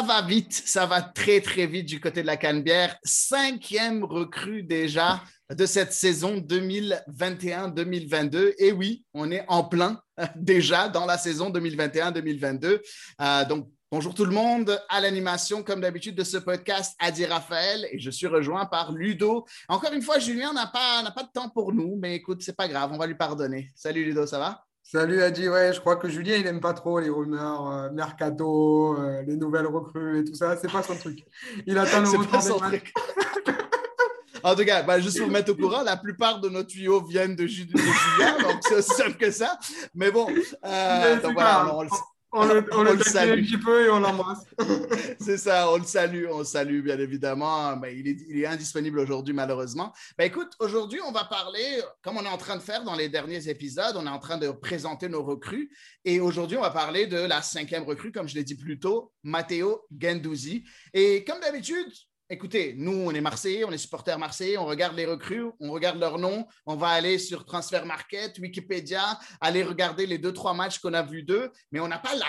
Ça va vite, ça va très très vite du côté de la Canebière. Cinquième recrue déjà de cette saison 2021-2022. Et oui, on est en plein déjà dans la saison 2021-2022. Euh, donc, bonjour tout le monde. À l'animation, comme d'habitude, de ce podcast, Adi Raphaël. Et je suis rejoint par Ludo. Encore une fois, Julien n'a pas, pas de temps pour nous, mais écoute, c'est pas grave, on va lui pardonner. Salut Ludo, ça va? Salut Adi, ouais, je crois que Julien, il n'aime pas trop les rumeurs, euh, mercato, euh, les nouvelles recrues et tout ça. C'est pas son truc. Il attend le retour des matchs. En tout cas, bah, juste pour vous mettre au courant, la plupart de nos tuyaux viennent de, Ju- de Julien, donc c'est aussi simple que ça. Mais bon, euh, donc voilà, pas on, le- On le, on On le salue. un petit peu et on l'embrasse. c'est ça, on le salue, on le salue bien évidemment. Mais il, est, il est indisponible aujourd'hui malheureusement. Ben, écoute, aujourd'hui on va parler, comme on est en train de faire dans les derniers épisodes, on est en train de présenter nos recrues. Et aujourd'hui on va parler de la cinquième recrue, comme je l'ai dit plus tôt, Matteo Gendouzi. Et comme d'habitude, Écoutez, nous, on est Marseillais, on est supporters marseillais, on regarde les recrues, on regarde leurs noms, on va aller sur Transfer Market, Wikipédia, aller regarder les deux, trois matchs qu'on a vus d'eux, mais on n'a pas la,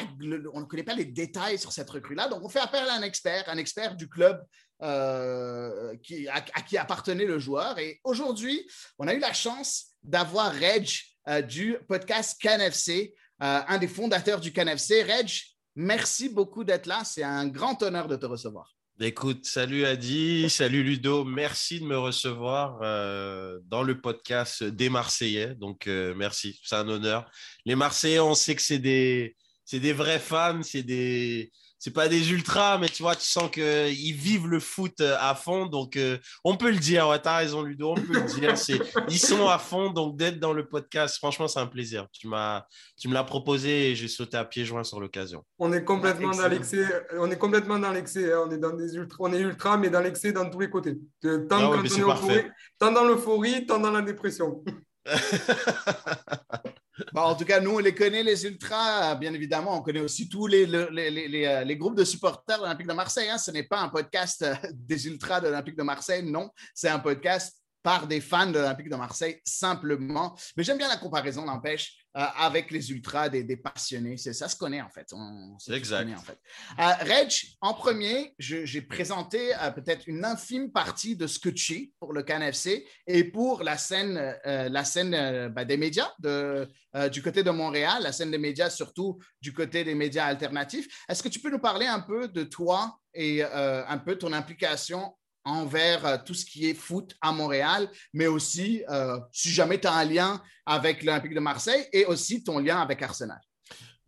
on ne connaît pas les détails sur cette recrue-là. Donc, on fait appel à un expert, un expert du club euh, qui, à, à qui appartenait le joueur. Et aujourd'hui, on a eu la chance d'avoir Reg euh, du podcast CanFC, euh, un des fondateurs du CanFC. Reg, merci beaucoup d'être là. C'est un grand honneur de te recevoir. Écoute, salut Adi, salut Ludo, merci de me recevoir euh, dans le podcast des Marseillais. Donc, euh, merci, c'est un honneur. Les Marseillais, on sait que c'est des, c'est des vrais fans, c'est des, c'est pas des ultras, mais tu vois, tu sens qu'ils vivent le foot euh, à fond. Donc, euh, on peut le dire, ouais, t'as raison Ludo, on peut le dire. C'est, ils sont à fond, donc d'être dans le podcast, franchement, c'est un plaisir. Tu m'as, tu me l'as proposé et j'ai sauté à pieds joints sur l'occasion. On est complètement dans l'excès. On est complètement dans l'excès. hein. On est dans des ultra, on est ultra, mais dans l'excès dans tous les côtés. Euh, Tant, Ah ouais, quand mais on est euphorie, tant dans l'euphorie, tant dans la dépression. En tout cas, nous, on les connaît, les ultras. Bien évidemment, on connaît aussi tous euh, les groupes de supporters de l'Olympique de Marseille. hein. Ce n'est pas un podcast euh, des ultras de l'Olympique de Marseille, non. C'est un podcast par des fans de l'Olympique de Marseille, simplement. Mais j'aime bien la comparaison, n'empêche, euh, avec les ultras, des, des passionnés. C'est, ça se connaît, en fait. On, Exact. connaît, en fait. Euh, Reg, en premier, j'ai présenté euh, peut-être une infime partie de ce que tu es pour le CanFC et pour la scène, euh, la scène ben, des médias de, du côté de Montréal, la scène des médias, surtout du côté des médias alternatifs. Est-ce que tu peux nous parler un peu de toi et un peu ton implication envers euh, tout ce qui est foot à Montréal, mais aussi euh, si jamais tu as un lien avec l'Olympique de Marseille et aussi ton lien avec Arsenal.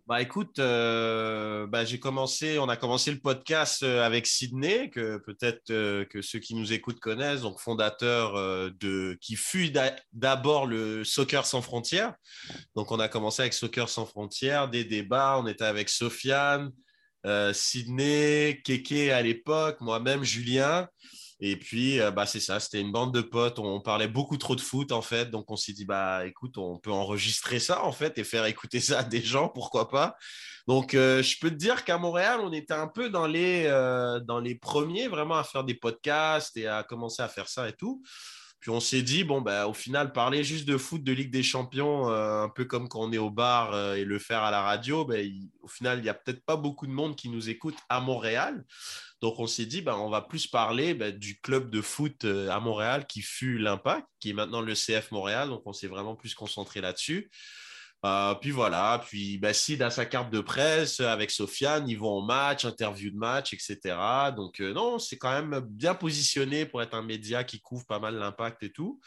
Bah écoute, euh, bah, j'ai commencé, on a commencé le podcast avec Sydney, que peut-être que ceux qui nous écoutent connaissent, donc fondateur de qui fut d'a- d'abord le Soccer sans frontières. Donc on a commencé avec Soccer sans frontières, des débats, on était avec Sofiane, Sydney, Keke à l'époque, moi-même, Julien. Et puis, euh, bah, c'est ça, c'était une bande de potes. On parlait beaucoup trop de foot, en fait. Donc, on s'est dit, bah, écoute, on peut enregistrer ça, en fait, et faire écouter ça à des gens, pourquoi pas. Donc, euh, je peux te dire qu'à Montréal, on était un peu dans les, euh, dans les premiers vraiment à faire des podcasts et à commencer à faire ça et tout. Puis on s'est dit, bon, bah, au final, parler juste de foot, de Ligue des Champions, euh, un peu comme quand on est au bar euh, et le faire à la radio, bah, au final, il n'y a peut-être pas beaucoup de monde qui nous écoute à Montréal. Donc on s'est dit, bah, on va plus parler bah, du club de foot euh, à Montréal qui fut l'Impact, qui est maintenant le CF Montréal. Donc on s'est vraiment plus concentré là-dessus. Euh, puis voilà, puis bah, Sid a sa carte de presse avec Sofiane, ils vont au match, interview de match, etc. Donc euh, non, c'est quand même bien positionné pour être un média qui couvre pas mal l'impact et tout.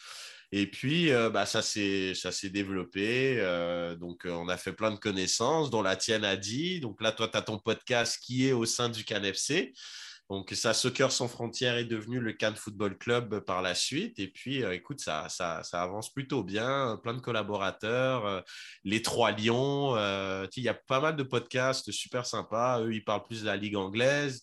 Et puis, bah, ça s'est développé. donc, on a fait plein de connaissances, dont la tienne a dit. Donc là, toi, tu as ton podcast qui est au sein du CanFC. Donc, ça, Soccer sans frontières est devenu le Cannes Football Club par la suite. Et puis, euh, écoute, ça, ça, ça, avance plutôt bien. Plein de collaborateurs. Euh, les Trois Lions. Euh, il y a pas mal de podcasts super sympas. Eux, ils parlent plus de la Ligue anglaise.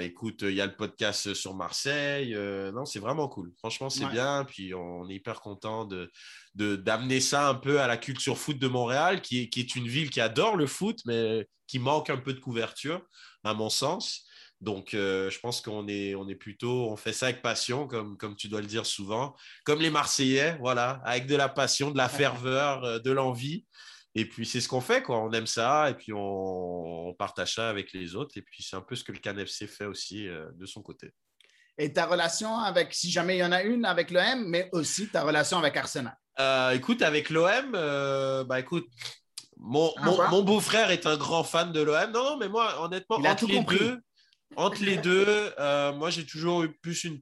écoute, il y a le podcast sur Marseille. non, c'est vraiment cool. Franchement, c'est bien. Puis, on est hyper content de d'amener ça un peu à la culture foot de Montréal, qui est, qui est une ville qui adore le foot, mais qui manque un peu de couverture, à mon sens. Donc, euh, je pense qu'on est, on est plutôt, on fait ça avec passion, comme, comme tu dois le dire souvent, comme les Marseillais, voilà, avec de la passion, de la ferveur, euh, de l'envie. Et puis, c'est ce qu'on fait, quoi. On aime ça, et puis on, partage ça avec les autres. Et puis, c'est un peu ce que le CanFC fait aussi euh, de son côté. Et ta relation avec, si jamais il y en a une, avec l'OM, mais aussi ta relation avec Arsenal? Écoute, avec l'OM, bah écoute, mon, mon, beau-frère est un grand fan de l'OM. Non, mais moi, honnêtement, entre les deux, entre les deux, euh, moi j'ai toujours eu plus une,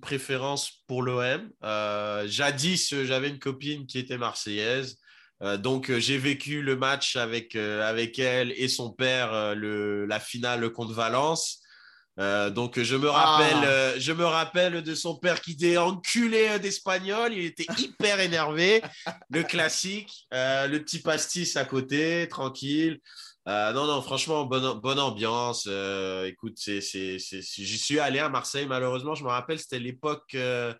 préférence pour l'OM. Euh, jadis, j'avais une copine qui était marseillaise. Euh, donc j'ai vécu le match avec, avec elle et son père, le, la finale contre Valence. donc je me, rappelle, ah. je me rappelle de son père qui était enculé d'espagnol. Il était hyper énervé. le classique, le petit pastis à côté, tranquille. Euh, non, non, franchement, bonne, bonne ambiance. Euh, écoute, c'est, j'y suis allé à Marseille, malheureusement. Je me rappelle, c'était l'époque, euh,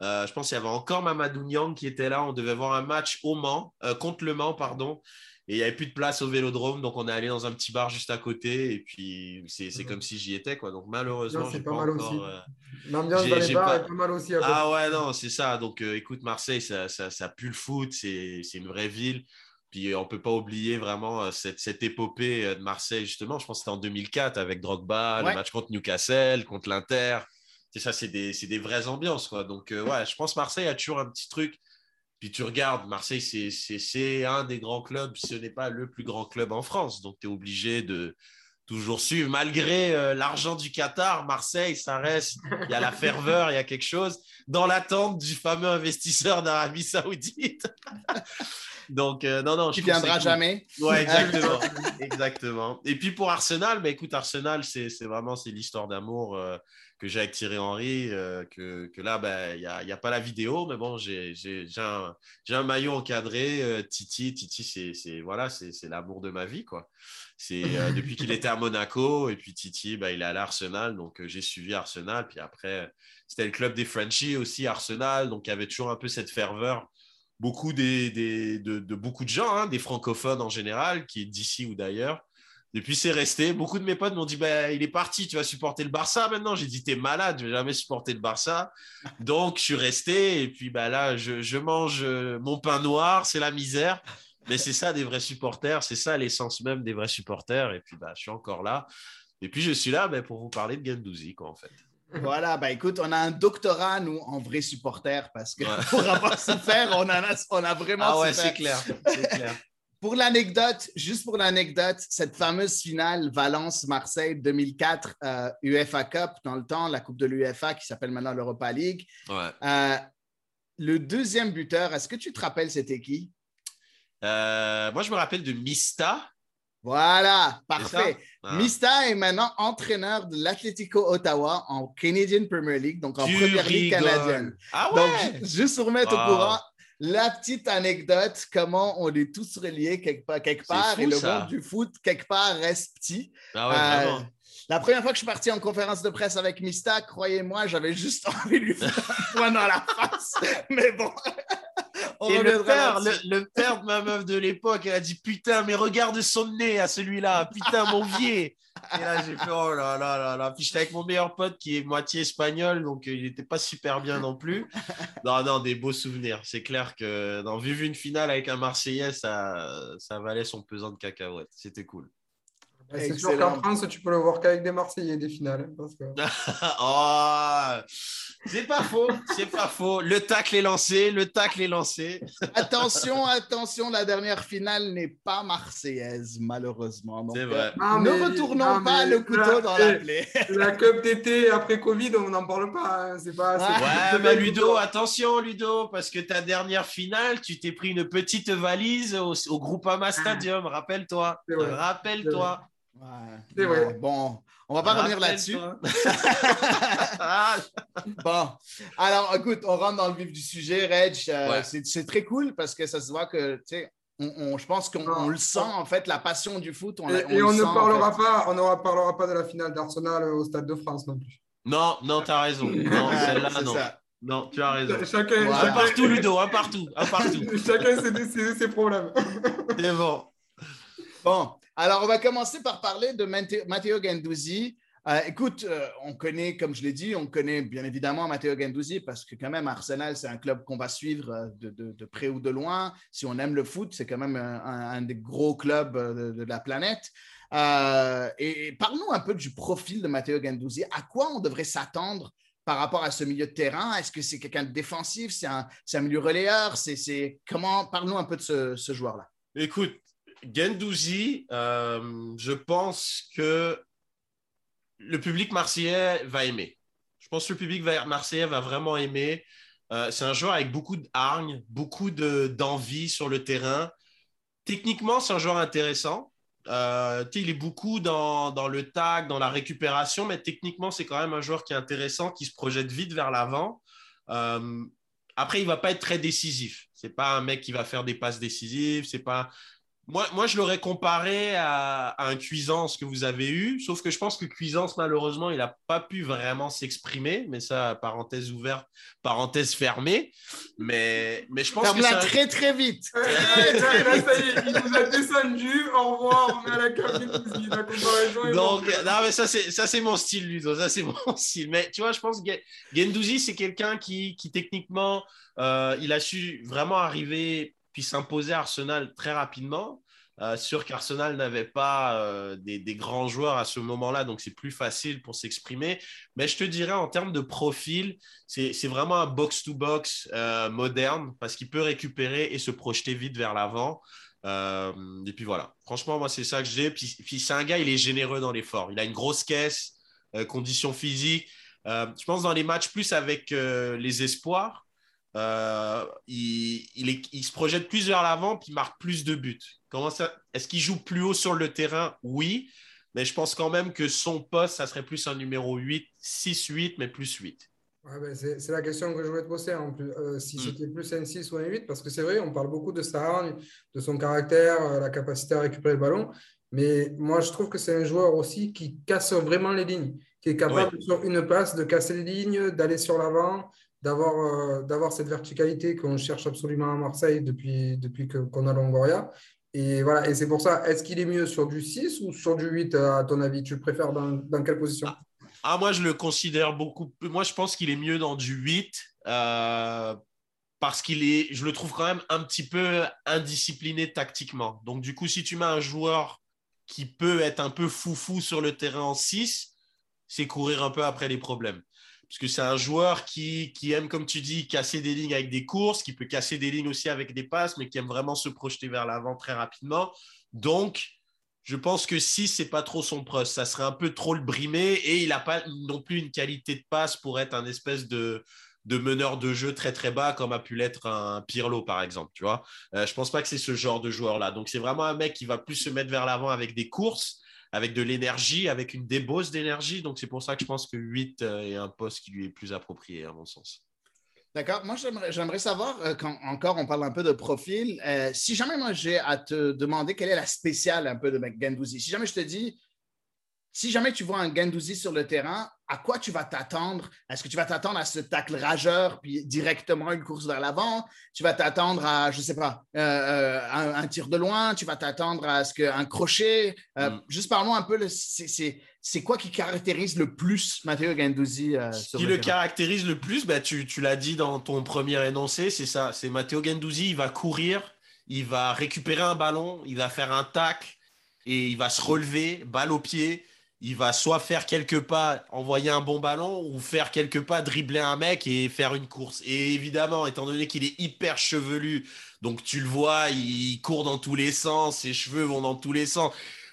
je pense qu'il y avait encore Mamadou Niang qui était là. On devait voir un match au Mans, contre le Mans, pardon. Et il n'y avait plus de place au vélodrome, donc on est allé dans un petit bar juste à côté. Et puis, c'est, c'est comme si j'y étais, quoi. Donc, malheureusement, c'est pas, mal aussi. L'ambiance dans les bars est pas mal aussi. ah ouais, non, c'est ça. Donc, écoute, Marseille, ça, ça, ça, pue le foot. C'est une vraie ville. Puis on ne peut pas oublier vraiment euh, cette, épopée euh, de Marseille, justement. Je pense que c'était en 2004 avec Drogba, le match contre Newcastle, contre l'Inter. C'est ça, c'est des, des, vraies ambiances. Quoi. Donc, euh, ouais, je pense que Marseille a toujours un petit truc. Puis tu regardes, Marseille, c'est un des grands clubs, ce n'est pas le plus grand club en France. Donc, tu es obligé de toujours suivre. Malgré l'argent du Qatar, Marseille, ça reste, il y a la ferveur, il y a quelque chose. Dans l'attente du fameux investisseur d'Arabie Saoudite. Donc, euh, non, non. Qui viendra jamais. Ouais, exactement. exactement. Et puis pour Arsenal, bah, écoute, Arsenal, c'est vraiment c'est l'histoire d'amour euh, que j'ai avec Thierry Henry. Euh, que, que, là, bah, il n'y a, y a, pas la vidéo, mais bon, j'ai un, un, maillot encadré. Titi, Titi, c'est voilà, c'est l'amour de ma vie, quoi. C'est depuis qu'il était à Monaco et puis Titi, bah, il est à l'Arsenal, donc j'ai suivi Arsenal. Puis après, c'était le club des Frenchies aussi, Arsenal, donc il y avait toujours un peu cette ferveur beaucoup des, de, beaucoup de gens, hein, des francophones en général, qui est d'ici ou d'ailleurs. Depuis, c'est resté. Beaucoup de mes potes m'ont dit bah, il est parti, tu vas supporter le Barça maintenant. J'ai dit T'es malade, je vais jamais supporter le Barça. Donc, je suis resté. Et puis bah, là, je, mange euh, mon pain noir, c'est la misère. Mais c'est ça des vrais supporters, c'est ça l'essence même des vrais supporters. Et puis, bah, je suis encore là. Et puis, je suis là bah, pour vous parler de Gendouzi, quoi, en fait. Voilà, ben écoute, on a un doctorat, nous, en vrai supporter, parce que pour avoir souffert, on, en a, on a vraiment Ah ouais, c'est clair, clair. Pour l'anecdote, juste pour l'anecdote, cette fameuse finale Valence-Marseille 2004 euh, UEFA Cup, dans le temps, la Coupe de l'UEFA qui s'appelle maintenant l'Europa League. Euh, le deuxième buteur, est-ce que tu te rappelles c'était qui? Euh, moi, je me rappelle de Mista. Voilà, parfait. Ah. Mista est maintenant entraîneur de l'Atlético Ottawa en Canadian Premier League, donc en première ligue canadienne. Ah ouais? Donc, juste pour remettre au courant, la petite anecdote, comment on est tous reliés quelque part, quelque part et le monde du foot, quelque part, reste petit. Ah ouais, euh, la première fois que je suis parti en conférence de presse avec Mista, croyez-moi, j'avais juste envie de lui faire un point dans la face. Mais bon. Et le père, le, père de ma meuf de l'époque, elle a dit Putain, mais regarde son nez à celui-là, putain, mon vieux. Et là, j'ai fait Oh là là là là. Puis j'étais avec mon meilleur pote qui est moitié espagnol, donc euh, il n'était pas super bien non plus. Non, non, des beaux souvenirs. C'est clair que dans vu une finale avec un Marseillais, ça, ça valait son pesant de cacahuètes. C'était cool. C'est sûr qu'en France, tu peux le voir qu'avec des Marseillais des finales. oh, c'est pas faux, c'est pas faux. Le tacle est lancé, le tacle est lancé. attention, attention, la dernière finale n'est pas marseillaise, malheureusement. C'est vrai. Euh, ne retournons pas le couteau dans la plaie. La Cup d'été après Covid, on n'en parle pas. Hein. C'est pas. Ouais, mais Ludo, attention, Ludo, parce que ta dernière finale, tu t'es pris une petite valise au, au Groupama Stadium. Rappelle-toi. Rappelle-toi. Ouais. Bon, on va pas revenir là-dessus. bon, alors écoute, on rentre dans le vif du sujet, Reg. Euh, c'est très cool parce que ça se voit que, tu sais, on, je pense qu'on le sent en fait, la passion du foot. On, et on, ne parlera pas, on ne parlera pas de la finale d'Arsenal au Stade de France non plus. Non, non, tu as raison. Non, celle-là, non. Non, tu as raison. Chacun, un partout, Ludo, un partout, un partout. chacun ses, ses problèmes. C'est bon. Bon, alors, on va commencer par parler de Matteo Ganduzzi. Euh, écoute, euh, on connaît, comme je l'ai dit, on connaît bien évidemment Matteo Ganduzzi parce que quand même Arsenal, c'est un club qu'on va suivre euh, de, près ou de loin. Si on aime le foot, c'est quand même un, des gros clubs de, la planète. et, parle-nous un peu du profil de Matteo Ganduzzi. À quoi on devrait s'attendre par rapport à ce milieu de terrain? Est-ce que c'est quelqu'un de défensif? C'est un, milieu relayeur? C'est comment Parle-nous un peu de ce, ce joueur-là. Écoute, Gendouzi, euh, je pense que le public marseillais va aimer. Je pense que le public marseillais va vraiment aimer. Euh, c'est un joueur avec beaucoup de hargne, beaucoup d'envie sur le terrain. Techniquement, c'est un joueur intéressant. Euh, il est beaucoup dans, dans, le tag, dans la récupération, mais techniquement, c'est quand même un joueur qui est intéressant, qui se projette vite vers l'avant. après, il ne va pas être très décisif. Ce n'est pas un mec qui va faire des passes décisives. C'est pas moi, je l'aurais comparé à, un Cuisance que vous avez eu, sauf que je pense que Cuisance, malheureusement, il n'a pas pu vraiment s'exprimer, mais ça, parenthèse ouverte, parenthèse fermée. Mais, mais je pense que. ça... très, très vite. ça y est, il nous a descendu. Au revoir, on est à la cabine. La comparaison Donc, non, mais ça, c'est mon style, Ludo. Ça, c'est mon style. Mais tu vois, je pense que Gendouzi, c'est quelqu'un qui, qui, techniquement, euh, il a su vraiment arriver puis s'imposer à Arsenal très rapidement. Euh, sûr qu'Arsenal n'avait pas euh, des, grands joueurs à ce moment-là, donc c'est plus facile pour s'exprimer. Mais je te dirais, en termes de profil, c'est vraiment un box-to-box euh, moderne parce qu'il peut récupérer et se projeter vite vers l'avant. et puis voilà, franchement, moi, c'est ça que j'ai. Puis, puis c'est un gars, il est généreux dans l'effort. Il a une grosse caisse, conditions physiques. je pense dans les matchs plus avec les espoirs, euh, il, il, se projette plus vers l'avant puis il marque plus de buts. Est-ce qu'il joue plus haut sur le terrain? Oui, mais je pense quand même que son poste, ça serait plus un numéro 8, 6-8, mais plus 8. Ben, c'est la question que je voulais te poser, en plus, euh, si hmm. c'était plus un 6 ou un 8, parce que c'est vrai, on parle beaucoup de sa de son caractère, euh, la capacité à récupérer le ballon, mais moi je trouve que c'est un joueur aussi qui casse vraiment les lignes, qui est capable sur une passe de casser les lignes, d'aller sur l'avant, d'avoir euh, d'avoir cette verticalité qu'on cherche absolument à Marseille depuis, depuis qu'on a Longoria. Et voilà, et c'est pour ça, est-ce qu'il est mieux sur du 6 ou sur du 8 à ton avis? Tu le préfères dans, dans quelle position? Ah, moi je le considère beaucoup. Moi je pense qu'il est mieux dans du 8 euh, parce qu'il est, je le trouve quand même un petit peu indiscipliné tactiquement. Donc du coup, si tu mets un joueur qui peut être un peu foufou sur le terrain en 6, c'est courir un peu après les problèmes parce que c'est un joueur qui, aime, comme tu dis, casser des lignes avec des courses, qui peut casser des lignes aussi avec des passes, mais qui aime vraiment se projeter vers l'avant très rapidement. Donc, je pense que si c'est pas trop son poste, ça serait un peu trop le brimer et il n'a pas non plus une qualité de passe pour être un espèce de, meneur de jeu très très bas comme a pu l'être un Pirlo par exemple, tu vois. Euh, je pense pas que c'est ce genre de joueur là. Donc c'est vraiment un mec qui va plus se mettre vers l'avant avec des courses avec de l'énergie, avec une débauche d'énergie. Donc, c'est pour ça que je pense que 8 euh, est un poste qui lui est plus approprié, à mon sens. D'accord. Moi, j'aimerais savoir, euh, quand encore on parle un peu de profil, euh, si jamais moi j'ai à te demander quelle est la spéciale un peu de Gendouzi, si jamais je te dis, si jamais tu vois un Gendouzi sur le terrain, à quoi tu vas t'attendre? Est-ce que tu vas t'attendre à ce tacle rageur, puis directement une course vers l'avant? Tu vas t'attendre à, je ne sais pas, euh, euh, un, tir de loin? Tu vas t'attendre à ce qu'un crochet? Euh, mm. Juste parlons un peu, c'est quoi qui caractérise le plus Matteo Ganduzzi Ce qui le, caractérise le plus, bah, tu, tu l'as dit dans ton premier énoncé, c'est ça. C'est Matteo Ganduzzi, il va courir, il va récupérer un ballon, il va faire un tacle, et il va se relever, balle au pied. Il va soit faire quelques pas, envoyer un bon ballon, ou faire quelques pas, dribbler un mec et faire une course. Et évidemment, étant donné qu'il est hyper chevelu, donc tu le vois, il court dans tous les sens, ses cheveux vont dans tous les sens.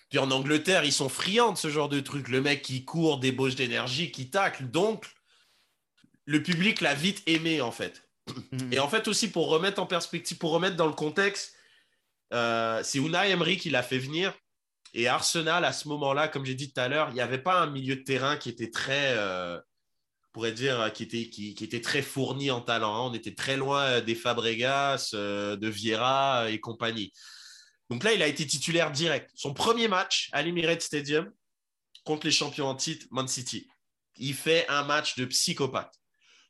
Puis en Angleterre, ils sont friands de ce genre de truc. Le mec qui court, débauche d'énergie, qui tacle. Donc, le public l'a vite aimé, en fait. Mhm. Et en fait, aussi, pour remettre en perspective, pour remettre dans le contexte, euh, c'est Unai Emery qui l'a fait venir. Et Arsenal, à ce moment-là, comme j'ai dit tout à l'heure, il n'y avait pas un milieu de terrain qui était très, euh, pourrait dire, qui était, qui, était très fourni en talent. Hein. On était très loin des Fabregas, euh, de Vieira et compagnie. Donc là, il a été titulaire direct. Son premier match à l'Emirates Stadium contre les champions en titre, Man City. Il fait un match de psychopathe.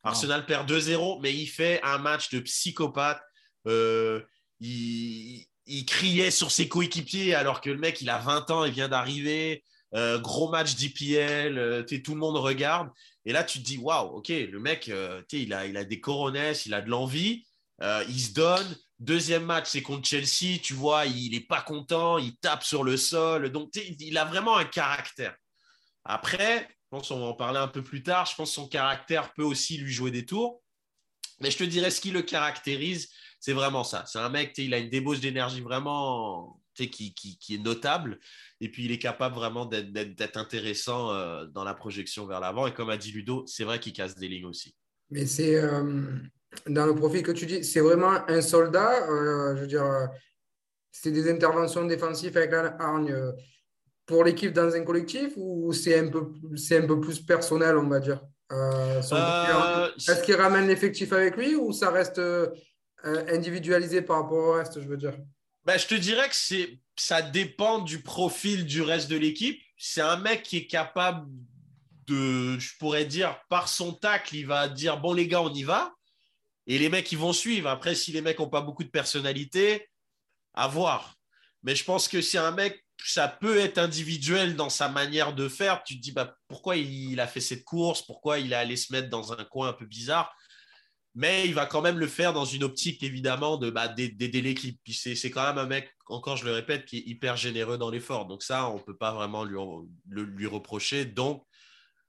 Arsenal perd 2-0, mais il fait un match de psychopathe. Euh, il, criait sur ses coéquipiers alors que le mec, il a 20 ans, il vient d'arriver. Euh, gros match d'IPL, euh, tout le monde regarde. Et là, tu te dis, waouh, ok, le mec, il, a, il a des coronesses, il a de l'envie, il se donne. Deuxième match, c'est contre Chelsea, tu vois, il n'est pas content, il tape sur le sol. Donc, il a vraiment un caractère. Après, je pense qu'on va en parler un peu plus tard. Je pense que son caractère peut aussi lui jouer des tours. Mais je te dirais, ce qui le caractérise, c'est vraiment ça. C'est un mec, il a une débauche d'énergie vraiment qui, qui, qui, est notable. Et puis, il est capable vraiment d'être intéressant euh, dans la projection vers l'avant. Et comme a dit Ludo, c'est vrai qu'il casse des lignes aussi. Mais c'est euh, dans le profil que tu dis, c'est vraiment un soldat. Euh, je veux dire, c'est des interventions défensives avec la hargne pour l'équipe dans un collectif ou c'est un, peu, un peu plus personnel, on va dire euh, Est-ce qu'il ramène l'effectif avec lui ou ça reste individualisé par rapport au reste, je veux dire ben, Je te dirais que ça dépend du profil du reste de l'équipe. C'est un mec qui est capable de, je pourrais dire, par son tacle, il va dire, bon les gars, on y va. Et les mecs, ils vont suivre. Après, si les mecs n'ont pas beaucoup de personnalité, à voir. Mais je pense que c'est un mec ça peut être individuel dans sa manière de faire. Tu te dis bah, pourquoi il a fait cette course, pourquoi il est allé se mettre dans un coin un peu bizarre? Mais il va quand même le faire dans une optique, évidemment, de bah, d'aider l'équipe. C'est quand même un mec, encore je le répète, qui est hyper généreux dans l'effort. Donc ça, on ne peut pas vraiment lui, lui reprocher. Donc,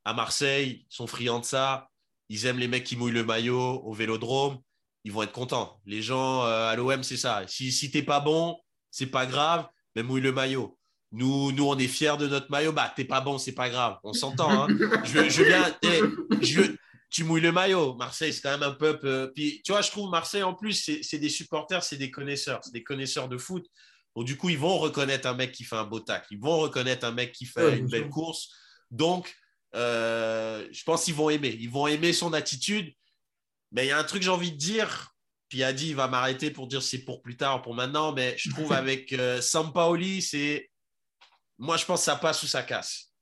à Marseille, ils sont friands de ça. Ils aiment les mecs qui mouillent le maillot au vélodrome. Ils vont être contents. Les gens euh, à l'OM, c'est ça. Si, si t'es pas bon, c'est pas grave, mais mouille le maillot. Nous, nous, on est fiers de notre maillot. Bah, t'es pas bon, c'est pas grave. On s'entend. Hein. je, je viens. Tu mouilles le maillot. Marseille, c'est quand même un peuple. Euh, puis, tu vois, je trouve Marseille, en plus, c'est des supporters, c'est des connaisseurs. C'est des connaisseurs de foot. Donc, du coup, ils vont reconnaître un mec qui fait un beau tacle. Ils vont reconnaître un mec qui fait une belle course. Donc, euh, je pense qu'ils vont aimer. Ils vont aimer son attitude. Mais il y a un truc, j'ai envie de dire. Puis, il a dit, il va m'arrêter pour dire c'est pour plus tard, pour maintenant. Mais je trouve avec euh, Sampaoli, c'est moi, je pense que ça passe ou ça casse.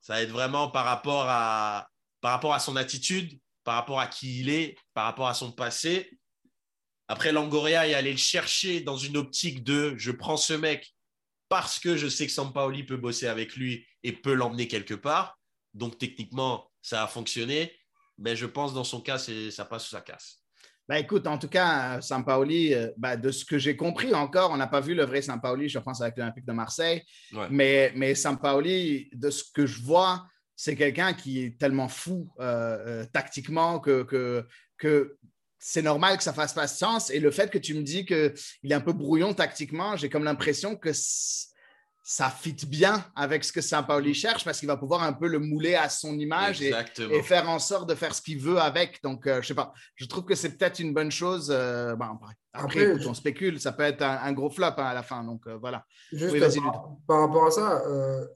Ça va être vraiment par rapport à, par rapport à son attitude, par rapport à qui il est, par rapport à son passé. Après, Langoria est allé le chercher dans une optique de je prends ce mec parce que je sais que Sampaoli peut bosser avec lui et peut l'emmener quelque part. Donc, techniquement, ça a fonctionné. Mais je pense dans son cas, ça passe ou ça casse. Bah, écoute, en tout cas, Sampaoli, euh, bah, de ce que j'ai compris encore, on n'a pas vu le vrai Sampaoli, je pense, avec l'Olympique de Marseille. Mais, mais Sampaoli, de ce que je vois, c'est quelqu'un qui est tellement fou euh, euh, tactiquement que, que, que c'est normal que ça fasse pas sens. Et le fait que tu me dis qu'il est un peu brouillon tactiquement, j'ai comme l'impression que ça fit bien avec ce que Saint-Pauli cherche parce qu'il va pouvoir un peu le mouler à son image et, faire en sorte de faire ce qu'il veut avec. Donc, je euh, je sais pas, je trouve que c'est peut-être une bonne chose. Euh, après, on spécule, ça peut être un, gros flop hein, à la fin. Donc, euh, voilà. Juste par, rapport à ça,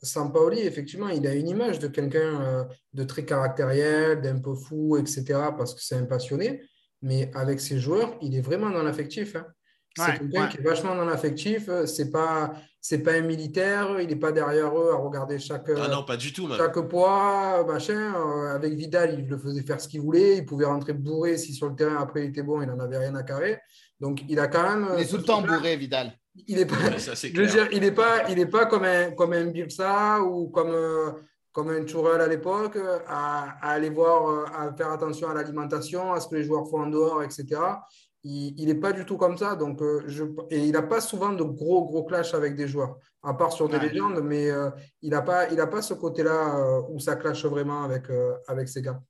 Saint-Pauli, effectivement, il a une image de quelqu'un de très caractériel, d'un peu fou, etc., parce que c'est un passionné. Mais avec ses joueurs, il est vraiment dans l'affectif. Hein. C'est quelqu'un qui est vachement dans l'affectif. C'est pas, c'est pas un militaire. Il n'est pas derrière eux à regarder chaque. Ah non, pas du tout. Chaque poids, machin. Euh, avec Vidal, il le faisait faire ce qu'il voulait. Il pouvait rentrer bourré si sur le terrain après il était bon, il n'en avait rien à carrer. Donc il a quand même. Il est tout le temps bourré, Vidal. Il est pas. je veux dire, il n'est pas, il est pas comme un comme un Birsa ou comme. Euh, comme un Tourelle à l'époque, à, aller voir, euh, à faire attention à l'alimentation, à ce que les joueurs font en dehors, etc il n'est pas du tout comme ça. Donc, euh, je, et il n'a pas souvent de gros, gros clash avec des joueurs, à part sur des légendes, mais euh, il n'a pas, il pas ce côté-là euh, où ça clash vraiment avec, avec ces gars.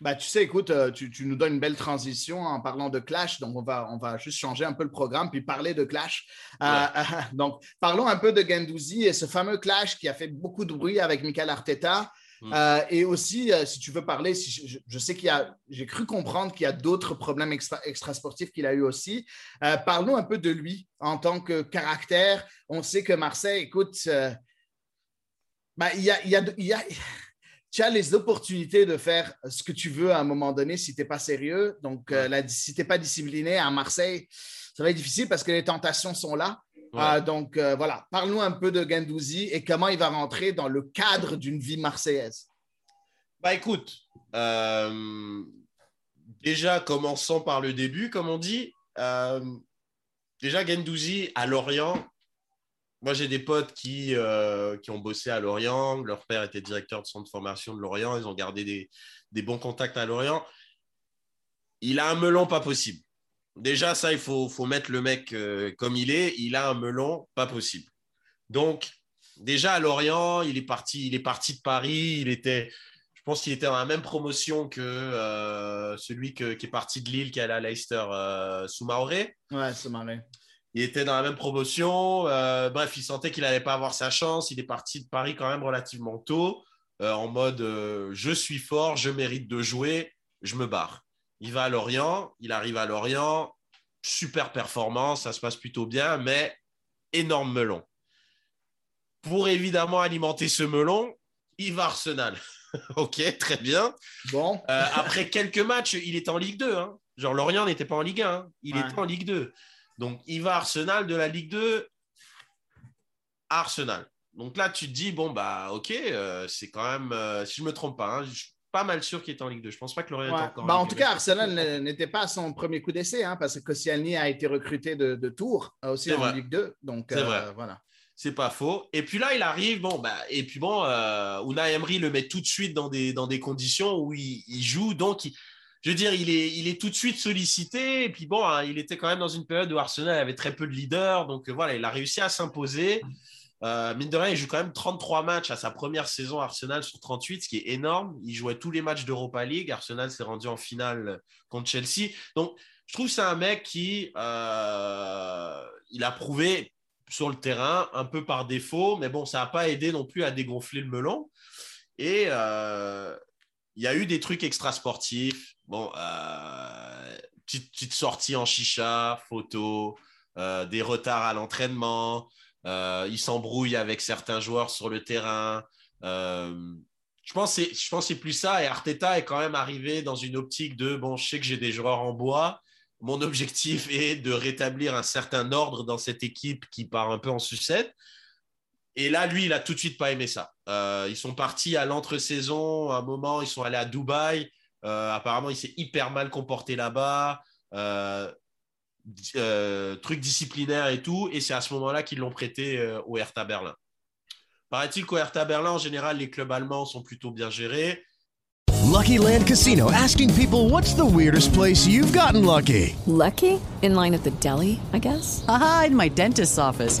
Bah, tu sais, écoute, tu, tu, nous donnes une belle transition en parlant de Clash. Donc, on va, on va juste changer un peu le programme puis parler de Clash. donc, parlons un peu de Gendouzi et ce fameux Clash qui a fait beaucoup de bruit avec Michael Arteta. Mm. Euh, et aussi, euh, si tu veux parler, si je, sais qu'il y a, j'ai cru comprendre qu'il y a d'autres problèmes extra, extrasportifs qu'il a eu aussi. Euh, parlons un peu de lui en tant que caractère. On sait que Marseille, écoute, ben, il y a, il y a, tu as les opportunités de faire ce que tu veux à un moment donné si tu n'es pas sérieux. Donc, la, si tu n'es pas discipliné à Marseille, ça va être difficile parce que les tentations sont là. Ah, donc euh, voilà, parle-nous un peu de Gendouzi et comment il va rentrer dans le cadre d'une vie marseillaise. Bah écoute, euh, déjà commençons par le début, comme on dit. Euh, déjà Gendouzi à Lorient, moi j'ai des potes qui, qui ont bossé à Lorient, leur père était directeur de centre de formation de Lorient, ils ont gardé des, des bons contacts à Lorient. Il a un melon pas possible. Déjà, ça, il faut, mettre le mec euh, comme il est. Il a un melon, pas possible. Donc, déjà à Lorient, il est parti, il est parti de Paris. Il était, je pense qu'il était dans la même promotion que euh, celui qui est parti de Lille, qui allait à Leicester, euh, Soumaré. Ouais, Soumaré. Il était dans la même promotion. bref, il sentait qu'il n'allait pas avoir sa chance. Il est parti de Paris quand même relativement tôt, en mode je suis fort, je mérite de jouer, je me barre. Il va à Lorient, il arrive à Lorient, super performance, ça se passe plutôt bien, mais énorme melon. Pour évidemment alimenter ce melon, il va à Arsenal. ok, très bien. Bon. Euh, après quelques matchs, il est en Ligue 2. Hein. Genre, Lorient n'était pas en Ligue 1, hein. il était en Ligue 2. Donc, il va à Arsenal de la Ligue 2 à Arsenal. Donc là, tu te dis, bon, bah, ok, euh, c'est quand même, euh, si je ne me trompe pas, hein, pas mal sûr qu'il est en Ligue 2. Je pense pas que Lorient est encore bah, en, tout cas, Arsenal n'était pas à son premier coup d'essai, hein, parce que Koscielny a été recruté de, Tours, euh, aussi en Ligue 2. Donc, c'est vrai. Euh, voilà. C'est pas faux. Et puis là, il arrive, bon, bah, et puis bon, euh, Unai Emery le met tout de suite dans des, dans des conditions où il, joue. Donc, je veux dire, il est, il est tout de suite sollicité. Et puis bon, hein, il était quand même dans une période où Arsenal avait très peu de leaders. Donc voilà, il a réussi à s'imposer. Euh, mine de rien, il joue quand même 33 matchs à sa première saison Arsenal sur 38, ce qui est énorme. Il jouait tous les matchs d'Europa League. Arsenal s'est rendu en finale contre Chelsea. Donc, je trouve que c'est un mec qui euh, il a prouvé sur le terrain un peu par défaut, mais bon, ça n'a pas aidé non plus à dégonfler le melon. Et euh, il y a eu des trucs extra-sportifs. Bon, petite, petite, sortie en chicha, photo, des retards à l'entraînement. Euh, il s'embrouille avec certains joueurs sur le terrain. Euh, je pense que c'est plus ça. Et Arteta est quand même arrivé dans une optique de bon, je sais que j'ai des joueurs en bois. Mon objectif est de rétablir un certain ordre dans cette équipe qui part un peu en sucette. Et là, lui, il a tout de suite pas aimé ça. Euh, ils sont partis à l'entre-saison. À un moment, ils sont allés à Dubaï. apparemment, il s'est hyper mal comporté là-bas. Trucs disciplinaires et tout. Et c'est à ce moment-là qu'ils l'ont prêté euh, au Hertha Berlin. Paraît-il qu'au Hertha Berlin, en général, les clubs allemands sont plutôt bien gérés. Lucky Land Casino, asking people what's the weirdest place you've gotten lucky? Lucky? In line at the deli, I guess? Aha, in my dentist's office.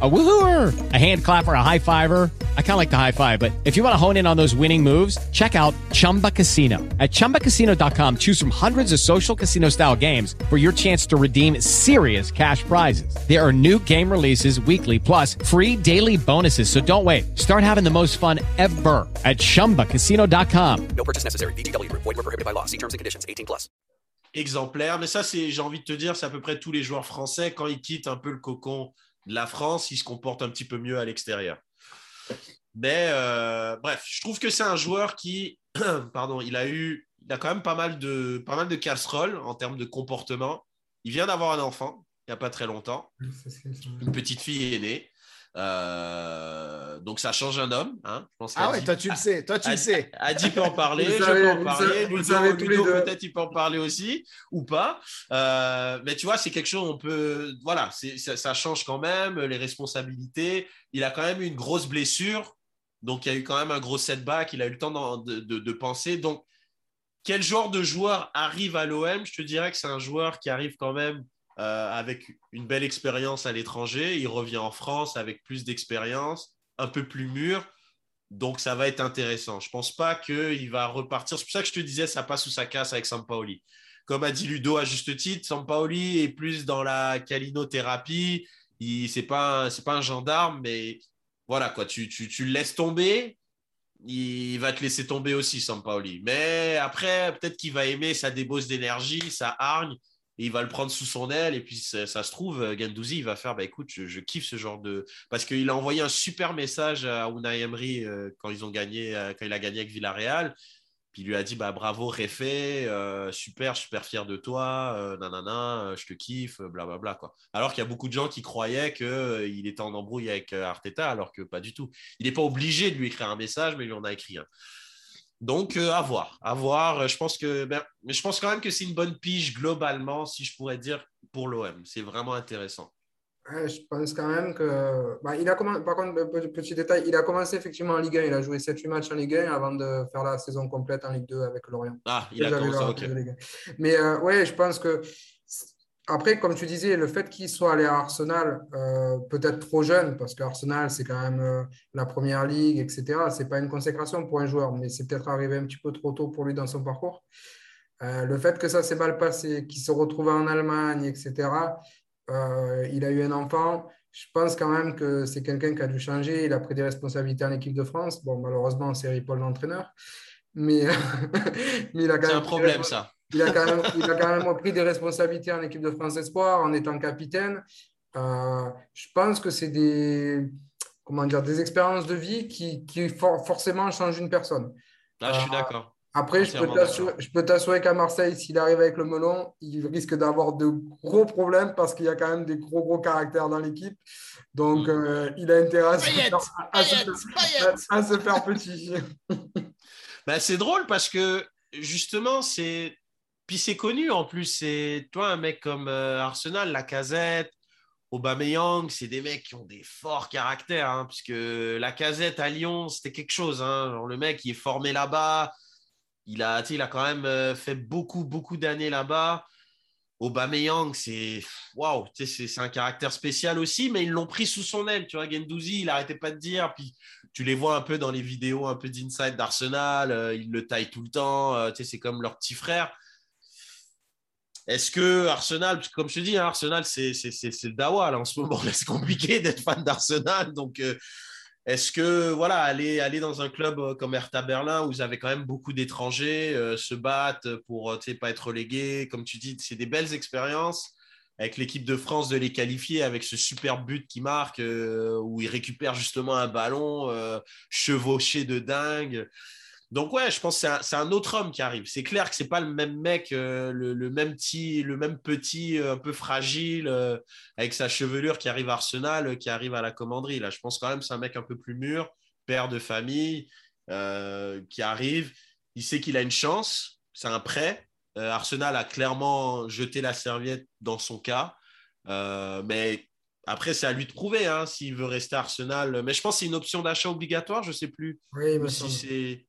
A woohooer, a hand clapper, a high fiver. I kind of like the high five, but if you want to hone in on those winning moves, check out Chumba Casino. At ChumbaCasino.com, choose from hundreds of social casino style games for your chance to redeem serious cash prizes. There are new game releases weekly, plus free daily bonuses. So don't wait. Start having the most fun ever at ChumbaCasino.com. No purchase necessary. BGW. Void were prohibited by law. See terms and conditions. 18 plus. Exemplaire. Mais ça, c'est, j'ai envie de te dire, c'est à peu près tous les joueurs français quand ils quittent un peu le cocon la France, il se comporte un petit peu mieux à l'extérieur. Mais euh, bref, je trouve que c'est un joueur qui, pardon, il a eu, il a quand même pas mal de, pas mal de casseroles en termes de comportement. Il vient d'avoir un enfant, il n'y a pas très longtemps. Une petite fille est née. Euh, donc ça change un homme. Hein. Je pense Ah ouais, toi tu le sais, toi tu le sais. Adi peut en parler, je savez, peux en parler, vous savez tous les Ludo, deux. peut-être il peut en parler aussi ou pas. Euh, mais tu vois, c'est quelque chose, on peut. Voilà, ça, ça change quand même, les responsabilités. Il a quand même eu une grosse blessure, donc il y a eu quand même un gros setback, il a eu le temps d'en- de, de- de penser. Donc, quel genre de joueur arrive à l'OM Je te dirais que c'est un joueur qui arrive quand même euh, avec une belle expérience à l'étranger. Il revient en France avec plus d'expérience, un peu plus mûr. Donc, ça va être intéressant. Je ne pense pas qu'il va repartir. C'est pour ça que je te disais, ça passe ou ça casse avec Sampaoli. Comme a dit Ludo à juste titre, Sampaoli est plus dans la calinothérapie. Ce n'est pas, un- pas un gendarme, mais voilà, quoi. Tu, tu, tu le laisses tomber, il va te laisser tomber aussi, Sampaoli. Mais après, peut-être qu'il va aimer sa débauche d'énergie, sa hargne, il va le prendre sous son aile. Et puis, ça, se trouve, euh, Gendouzi, il va faire, bah écoute, je, kiffe ce genre de. Parce qu'il a envoyé un super message à Unai Emery euh, quand ils ont gagné, euh, quand il a gagné avec Villarreal. Puis il lui a dit, bah bravo, Réfé, super, super fier de toi, nanana, je te kiffe, blablabla. Quoi. Alors qu'il y a beaucoup de gens qui croyaient qu'il était en embrouille avec Arteta, alors que pas du tout. Il n'est pas obligé de lui écrire un message, mais il lui en a écrit un. Donc, euh, à voir. À voir. Je pense que, ben, mais je pense quand même que c'est une bonne pige globalement, si je pourrais dire, pour l'OM. C'est vraiment intéressant. Ouais, je pense quand même que. bah, il a. Par contre, pe- petit détail, il a commencé effectivement en Ligue 1. Il a joué 7-8 matchs en Ligue 1 avant de faire la saison complète en Ligue 2 avec Lorient. Ah, il a commencé, ok. reprise de Ligue 1. Mais euh, ouais, je pense que. Après, comme tu disais, le fait qu'il soit allé à Arsenal, euh, peut-être trop jeune, parce qu'Arsenal, c'est quand même euh, la première ligue, etc. C'est pas une consécration pour un joueur, mais c'est peut-être arrivé un petit peu trop tôt pour lui dans son parcours. Euh, le fait que ça s'est mal passé, qu'il se retrouve en Allemagne, etc., il a eu un enfant. Je pense quand même que c'est quelqu'un qui a dû changer. Il a pris des responsabilités en équipe de France. Bon, malheureusement, c'est Ripoll l'entraîneur. Mais, mais il a quand C'est même un problème, ça. Il a, quand même, il a quand même pris des responsabilités en équipe de France Espoir en étant capitaine. Euh, je pense que c'est des, comment dire, des expériences de vie qui, qui for- forcément changent une personne. Là, je suis Euh, d'accord. Après, je peux t'assurer- d'accord. je peux t'assurer qu'à Marseille, s'il arrive avec le melon, il risque d'avoir de gros problèmes parce qu'il y a quand même des gros, gros caractères dans l'équipe. Donc, Mm. euh, il a intérêt à se, Payette, faire, à se- Payette, à- Payette. à se faire petit. Ben, c'est drôle parce que justement, c'est. Puis c'est connu en plus. C'est toi, un mec comme euh, Arsenal, Lacazette, Aubameyang, c'est des mecs qui ont des forts caractères. Hein, puisque Lacazette à Lyon, c'était quelque chose. Hein, genre, le mec, il est formé là-bas. Il a, il a quand même euh, fait beaucoup, beaucoup d'années là-bas. Aubameyang, c'est waouh, c'est un caractère spécial aussi, mais ils l'ont pris sous son aile. Tu vois, Gendouzi, il arrêtait pas de dire. Puis tu les vois un peu dans les vidéos un peu d'inside d'Arsenal, euh, ils le taillent tout le temps, euh, c'est comme leur petit frère. Est-ce que Arsenal, comme je te dis, hein, Arsenal, c'est le dawa en ce moment, c'est compliqué d'être fan d'Arsenal, donc euh, est-ce que voilà, aller, aller dans un club euh, comme Hertha Berlin où vous avez quand même beaucoup d'étrangers, euh, se battent pour pas être relégués, comme tu dis, c'est des belles expériences. Avec l'équipe de France de les qualifier avec ce super but qui marque où il récupère justement un ballon chevauché de dingue. Donc ouais, je pense que c'est un, autre homme qui arrive. C'est clair que c'est pas le même mec, euh, le, le même petit, le même petit, euh, un peu fragile, euh, avec sa chevelure qui arrive à Arsenal, qui arrive à la commanderie. Là, je pense quand même que c'est un mec un peu plus mûr, père de famille, qui arrive. Il sait qu'il a une chance. C'est un prêt. Arsenal a clairement jeté la serviette dans son cas. Mais après, c'est à lui de prouver hein, s'il veut rester à Arsenal. Mais je pense que c'est une option d'achat obligatoire, je ne sais plus. Oui, Ou si c'est.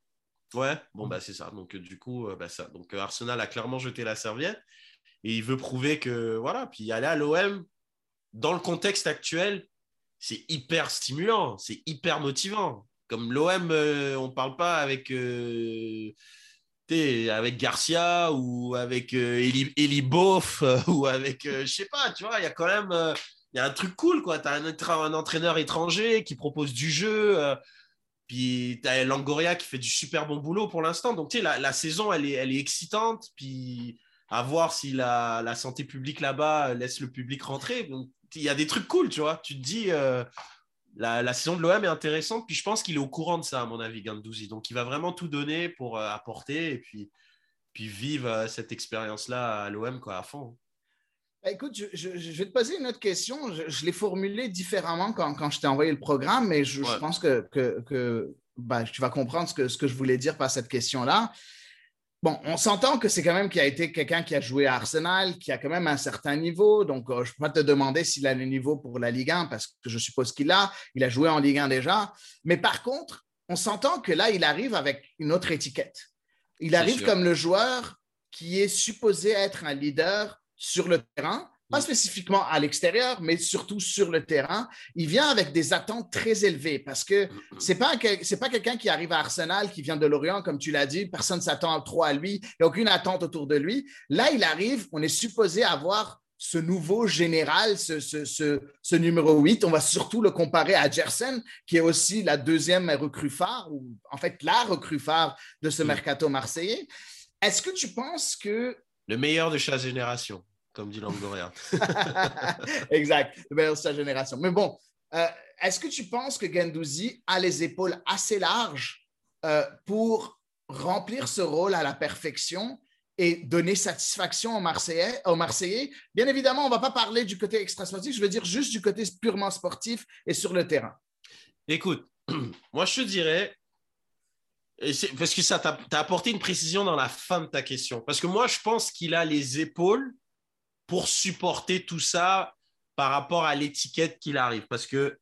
Ouais, bon, bah, c'est ça. Donc, euh, du coup, euh, bah, ça. Donc, euh, Arsenal a clairement jeté la serviette et il veut prouver que. Voilà. Puis aller à l'OM, dans le contexte actuel, c'est hyper stimulant, c'est hyper motivant. Comme l'OM, euh, on ne parle pas avec. euh, avec Garcia ou avec euh, Eli, Eli Boff ou avec, je sais pas, tu vois, il y a quand même il y a un truc cool, quoi. Tu as un, entra- un entraîneur étranger qui propose du jeu, puis tu as Langoria qui fait du super bon boulot pour l'instant. Donc, tu sais, la, saison, elle est, excitante, puis à voir si la, santé publique là-bas laisse le public rentrer. Donc, il y a des trucs cool, tu vois. Tu te dis, euh, la, saison de l'OM est intéressante, puis je pense qu'il est au courant de ça, à mon avis, Gandouzi. Donc, il va vraiment tout donner pour euh, apporter et puis, puis vivre euh, cette expérience-là à l'OM, à fond. Bah, écoute, je, je- je vais te poser une autre question. Je, je l'ai formulée différemment quand, quand je t'ai envoyé le programme, mais je, Ouais. pense que, que, que, bah, tu vas comprendre ce que, ce que je voulais dire par cette question-là. Bon, on s'entend que c'est quand même qu'il a été quelqu'un qui a joué à Arsenal, qui a quand même un certain niveau. Donc, euh, je ne peux pas te demander s'il a le niveau pour la Ligue 1, parce que je suppose qu'il a. Il a joué en Ligue 1 déjà. Mais par contre, on s'entend que là, il arrive avec une autre étiquette. Il arrive comme le joueur qui est supposé être un leader sur le terrain, pas Mm. spécifiquement à l'extérieur, mais surtout sur le terrain. Il vient avec des attentes très élevées parce que c'est pas que- c'est pas quelqu'un qui arrive à Arsenal, qui vient de Lorient, comme tu l'as dit. Personne ne s'attend trop à lui. Il n'y a aucune attente autour de lui. Là, il arrive. On est supposé avoir ce nouveau général, ce, ce- ce- ce numéro 8. On va surtout le comparer à Gerson, qui est aussi la deuxième recrue phare, ou en fait la recrue phare de ce Mm. mercato marseillais. Est-ce que tu penses que Le meilleur de chaque génération, comme dit Langoria. exact, le meilleur de sa génération. Mais bon, euh, est-ce que tu penses que Gendouzi a les épaules assez larges euh, pour remplir ce rôle à la perfection et donner satisfaction aux Marseillais, aux Marseillais? Bien évidemment, on ne va pas parler du côté extra-sportif, je veux dire juste du côté purement sportif et sur le terrain. Écoute, moi je te dirais, parce que ça t'a apporté une précision dans la fin de ta question, parce que moi je pense qu'il a les épaules pour supporter tout ça par rapport à l'étiquette qu'il arrive, parce que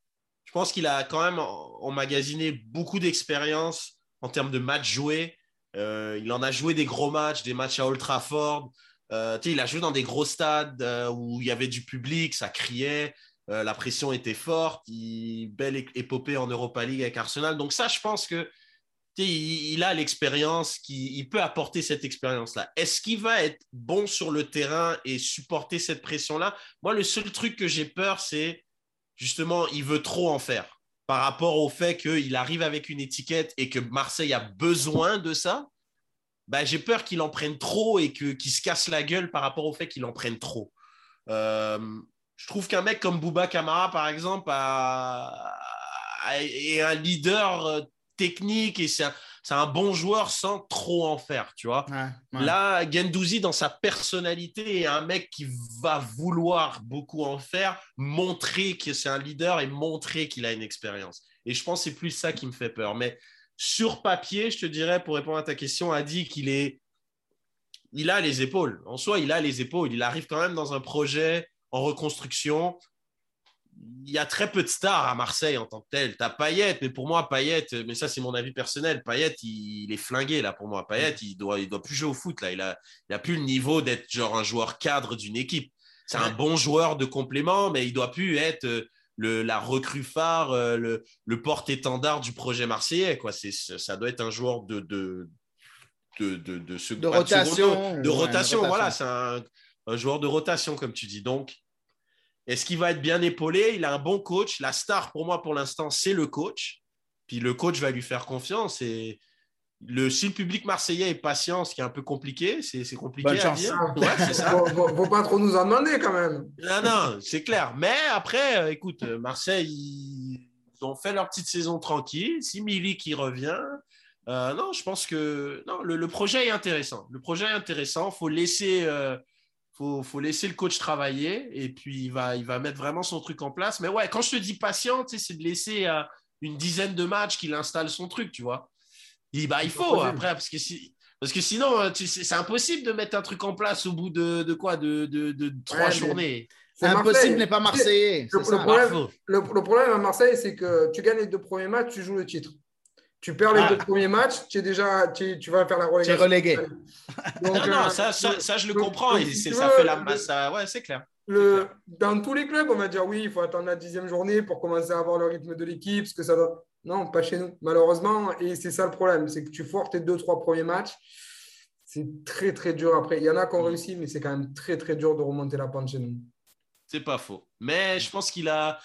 je pense qu'il a quand même emmagasiné beaucoup d'expérience en termes de matchs joués. Euh, il en a joué des gros matchs, des matchs à Old Trafford. Euh, il a joué dans des gros stades euh, où il y avait du public, ça criait. Euh, la pression était forte. Il... Belle épopée en Europa League avec Arsenal. Donc ça, je pense que il, a l'expérience, qui, il peut apporter cette expérience-là. Est-ce qu'il va être bon sur le terrain et supporter cette pression-là? Moi, le seul truc que j'ai peur, c'est justement, il veut trop en faire par rapport au fait qu'il arrive avec une étiquette et que Marseille a besoin de ça. Bah, j'ai peur qu'il en prenne trop et que, qu'il se casse la gueule par rapport au fait qu'il en prenne trop. Euh, je trouve qu'un mec comme Bouba Kamara, par exemple, est un leader euh, technique et c'est un, un bon joueur sans trop en faire, tu vois. Ouais, ouais. Là, Gendouzi, dans sa personnalité, est un mec qui va vouloir beaucoup en faire, montrer que c'est un leader et montrer qu'il a une expérience. Et je pense que c'est plus ça qui me fait peur. Mais sur papier, je te dirais, pour répondre à ta question, a dit qu'il est. Il a les épaules. En soi, il a les épaules. Il arrive quand même dans un projet en reconstruction. Il y a très peu de stars à Marseille en tant que tel. Tu as Payet, mais pour moi, Payet, mais ça, c'est mon avis personnel. Payet, il, il est flingué là pour moi. Payet, il doit, il doit plus jouer au foot là. Il a, il a plus le niveau d'être genre un joueur cadre d'une équipe. C'est un bon joueur de complément, mais il doit plus être euh, le, la recrue phare, euh, le, le porte-étendard du projet marseillais. Quoi. C'est, ça doit être un joueur de, de, de, de, de, ce- De rotation, de rotation. Voilà, c'est un, un joueur de rotation, comme tu dis. Donc, est-ce qu'il va être bien épaulé? Il a un bon coach. La star, pour moi, pour l'instant, c'est le coach. Puis le coach va lui faire confiance. Et le, si le public marseillais est patient, ce qui est un peu compliqué, c'est, compliqué Bonne à chance. dire. Ouais, c'est ça. Faut, pas trop nous en demander quand même. Non, non, c'est clair. Mais après, euh, écoute, euh, Marseille, ils ont fait leur petite saison tranquille. Si Milik qui revient, euh, non, je pense que non, le, le projet est intéressant. Le projet est intéressant. Faut laisser, euh, faut, faut laisser le coach travailler et puis il va, il va mettre vraiment son truc en place. Mais ouais, quand je te dis patient, tu sais, c'est de laisser euh, une dizaine de matchs qu'il installe son truc, tu vois. Il, bah, il faut après parce que si. Parce que sinon, euh, tu sais, c'est impossible de mettre un truc en place au bout de, de quoi De, de, de trois Ouais, journées. C'est Impossible n'est pas Marseillais. Le, le problème, le- le problème à Marseille, c'est que tu gagnes les deux premiers matchs, tu joues le titre. Tu perds les Ah. deux premiers matchs, tu es déjà, tu, tu vas faire la Tu es relégation. relégué. Donc, Non, non, euh, ça, ça, ça, je le donc- comprends. donc, si ça veux, fait la masse. Ouais, c'est clair. Le, dans tous les clubs, on va dire oui, il faut attendre la dixième journée pour commencer à avoir le rythme de l'équipe, ce que ça doit. Non, pas chez nous, malheureusement. Et c'est ça le problème, c'est que tu foires tes deux, trois premiers matchs. C'est très, très dur après. Il y en a qui ont réussi, mais c'est quand même très, très dur de remonter la pente chez nous. C'est pas faux. Mais je pense qu'il a.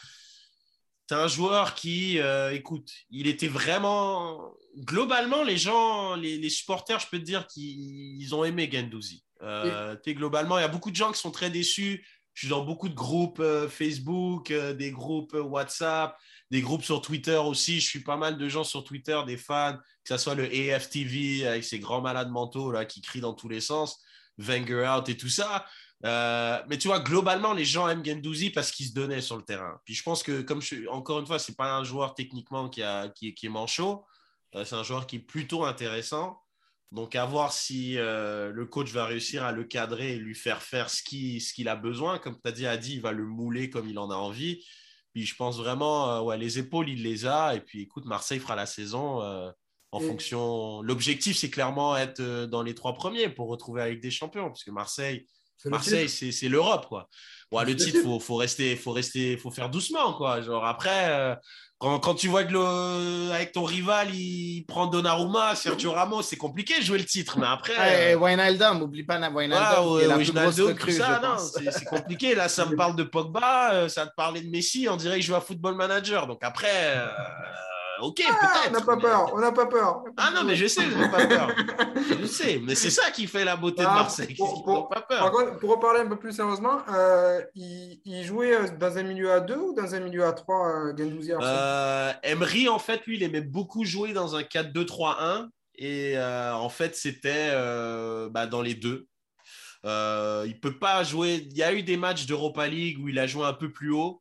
C'est un joueur qui, euh, écoute, il était vraiment. Globalement, les gens, les, les supporters, je peux te dire qu'ils ont aimé Gendouzi. Euh, globalement, il y a beaucoup de gens qui sont très déçus. Je suis dans beaucoup de groupes euh, Facebook, des groupes WhatsApp, des groupes sur Twitter aussi. Je suis pas mal de gens sur Twitter, des fans, que ce soit le AFTV avec ses grands malades mentaux là, qui crient dans tous les sens, Wenger out et tout ça. Euh, mais tu vois, globalement, les gens aiment Gendouzi parce qu'il se donnait sur le terrain. Puis je pense que, comme je, encore une fois, c'est pas un joueur techniquement qui, a, qui, qui est manchot. Euh, c'est un joueur qui est plutôt intéressant. Donc, à voir si euh, le coach va réussir à le cadrer et lui faire faire ce qu'il ce a besoin. Comme tu as dit, Adi, il va le mouler comme il en a envie. Puis je pense vraiment, euh, ouais, les épaules, il les a. Et puis, écoute, Marseille fera la saison euh, en fonction. L'objectif, c'est clairement être dans les trois premiers pour retrouver avec des champions. Parce que Marseille, Marseille, c'est c'est l'Europe, quoi. Ouais, le titre, faut, faut rester, faut rester, faut faire doucement, quoi. Genre après, euh, quand, quand tu vois que le, avec ton rival, il prend Donnarumma, Sergio Ramos, c'est compliqué de jouer le titre. Mais après, Ouais, euh, Wijnaldum, oublie pas Wijnaldum, ouais, la plus grosse recrue, ça, je non, c'est compliqué. Là, ça me parle de Pogba, euh, ça te parlait de Messi, on dirait qu'il joue à Football Manager. Donc après, euh, ok, Ah, on peut-être. n'a pas mais- peur, on n'a pas peur. Ah non, mais je sais, je n'ai pas peur. Je sais, mais c'est ça qui fait la beauté de Ah, Marseille. pour- pour- pas peur. Par contre, pour reparler un peu plus sérieusement, euh, il, il jouait euh, dans un milieu à 2 ou dans un milieu à 3, euh, Gendouzi Euh, Emery, en fait, lui, il aimait beaucoup jouer dans un 4-2-3-1. Et euh, en fait, c'était euh, bah, dans les deux. Euh, il peut pas jouer. Il y a eu des matchs d'Europa League où il a joué un peu plus haut.